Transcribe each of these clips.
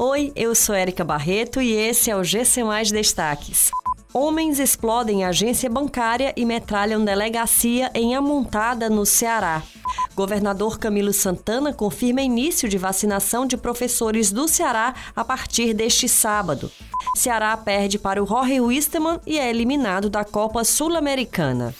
Oi, eu sou Érica Barreto e esse é o GC Mais Destaques. Homens explodem agência bancária e metralham delegacia em Amontada, no Ceará. Governador Camilo Santana confirma início de vacinação de professores do Ceará a partir deste sábado. Ceará perde para o Jorge Wisterman e é eliminado da Copa Sul-Americana.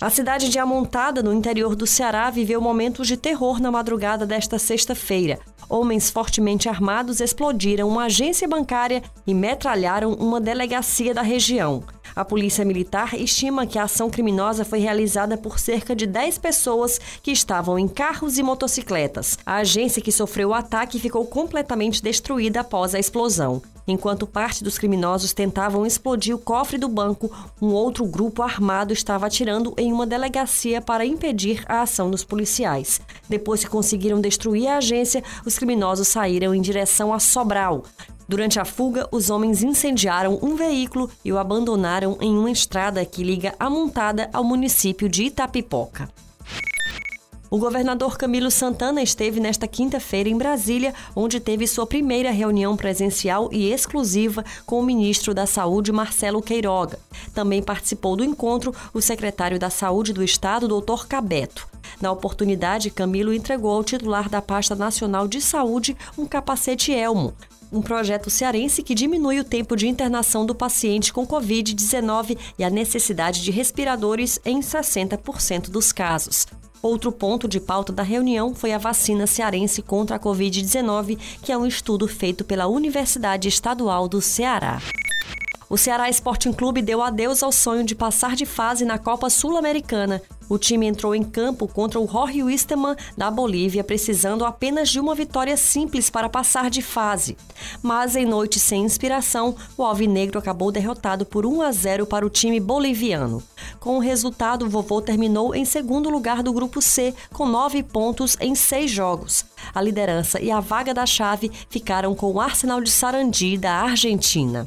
A cidade de Amontada, no interior do Ceará, viveu momentos de terror na madrugada desta sexta-feira. Homens fortemente armados explodiram uma agência bancária e metralharam uma delegacia da região. A Polícia Militar estima que a ação criminosa foi realizada por cerca de 10 pessoas que estavam em carros e motocicletas. A agência que sofreu o ataque ficou completamente destruída após a explosão. Enquanto parte dos criminosos tentavam explodir o cofre do banco, um outro grupo armado estava atirando em uma delegacia para impedir a ação dos policiais. Depois que conseguiram destruir a agência, os criminosos saíram em direção a Sobral. Durante a fuga, os homens incendiaram um veículo e o abandonaram em uma estrada que liga a montada ao município de Itapipoca. O governador Camilo Santana esteve nesta quinta-feira em Brasília, onde teve sua primeira reunião presencial e exclusiva com o ministro da Saúde, Marcelo Queiroga. Também participou do encontro o secretário da Saúde do Estado, Dr. Cabeto. Na oportunidade, Camilo entregou ao titular da Pasta Nacional de Saúde um capacete Elmo, um projeto cearense que diminui o tempo de internação do paciente com Covid-19 e a necessidade de respiradores em 60% dos casos. Outro ponto de pauta da reunião foi a vacina cearense contra a Covid-19, que é um estudo feito pela Universidade Estadual do Ceará. O Ceará Sporting Clube deu adeus ao sonho de passar de fase na Copa Sul-Americana. O time entrou em campo contra o Jorge Wisterman da Bolívia, precisando apenas de uma vitória simples para passar de fase. Mas em noite sem inspiração, o Alvinegro acabou derrotado por 1 a 0 para o time boliviano. Com o resultado, o Vovô terminou em segundo lugar do grupo C, com nove pontos em seis jogos. A liderança e a vaga da chave ficaram com o Arsenal de Sarandi, da Argentina.